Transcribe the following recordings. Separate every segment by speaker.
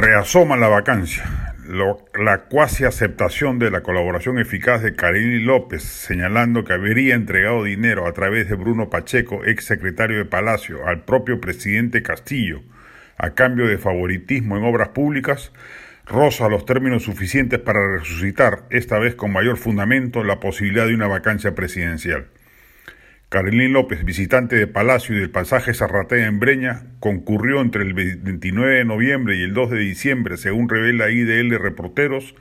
Speaker 1: Reasoma la vacancia, la cuasi aceptación de la colaboración eficaz de Karini López, señalando que habría entregado dinero a través de Bruno Pacheco, ex secretario de Palacio, al propio presidente Castillo, a cambio de favoritismo en obras públicas, roza los términos suficientes para resucitar, esta vez con mayor fundamento, la posibilidad de una vacancia presidencial. Carolín López, visitante de Palacio y del pasaje Zarratea en Breña, concurrió entre el 29 de noviembre y el 2 de diciembre, según revela IDL Reporteros,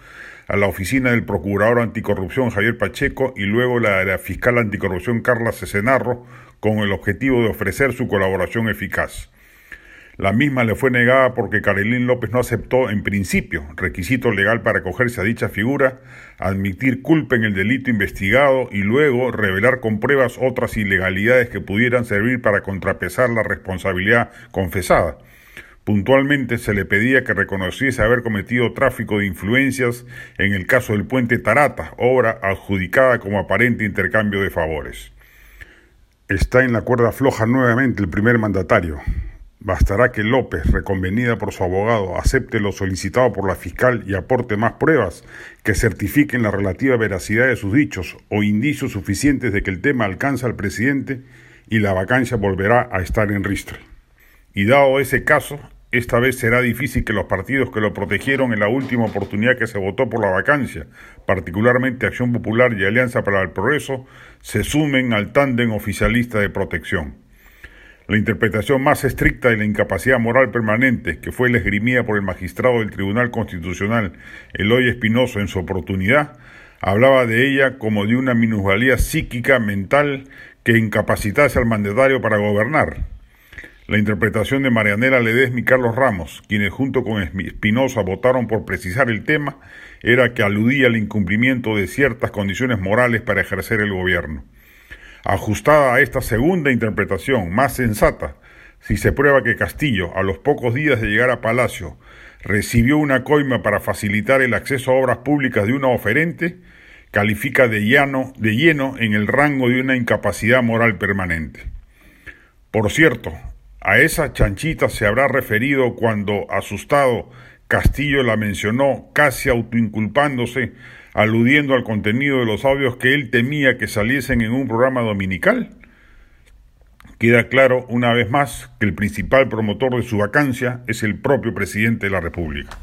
Speaker 1: a la oficina del Procurador Anticorrupción Javier Pacheco y luego la de la Fiscal Anticorrupción Carla Cesenarro, con el objetivo de ofrecer su colaboración eficaz. La misma le fue negada porque Carolín López no aceptó, en principio, requisito legal para acogerse a dicha figura, admitir culpa en el delito investigado y luego revelar con pruebas otras ilegalidades que pudieran servir para contrapesar la responsabilidad confesada. Puntualmente se le pedía que reconociese haber cometido tráfico de influencias en el caso del puente Tarata, obra adjudicada como aparente intercambio de favores. Está en la cuerda floja nuevamente el primer mandatario. Bastará que López, reconvenida por su abogado, acepte lo solicitado por la fiscal y aporte más pruebas que certifiquen la relativa veracidad de sus dichos o indicios suficientes de que el tema alcanza al presidente y la vacancia volverá a estar en ristre. Y dado ese caso, esta vez será difícil que los partidos que lo protegieron en la última oportunidad que se votó por la vacancia, particularmente Acción Popular y Alianza para el Progreso, se sumen al tándem oficialista de protección. La interpretación más estricta de la incapacidad moral permanente, que fue la esgrimida por el magistrado del Tribunal Constitucional Eloy Espinoso en su oportunidad, hablaba de ella como de una minusvalía psíquica mental que incapacitase al mandatario para gobernar. La interpretación de Marianela Ledesma y Carlos Ramos, quienes junto con Espinosa votaron por precisar el tema, era que aludía al incumplimiento de ciertas condiciones morales para ejercer el gobierno. Ajustada a esta segunda interpretación, más sensata, si se prueba que Castillo, a los pocos días de llegar a Palacio, recibió una coima para facilitar el acceso a obras públicas de una oferente, califica de, llano, de lleno en el rango de una incapacidad moral permanente. Por cierto, a esa chanchita se habrá referido cuando, asustado, Castillo la mencionó casi autoinculpándose aludiendo al contenido de los audios que él temía que saliesen en un programa dominical? Queda claro una vez más que el principal promotor de su vacancia es el propio presidente de la República.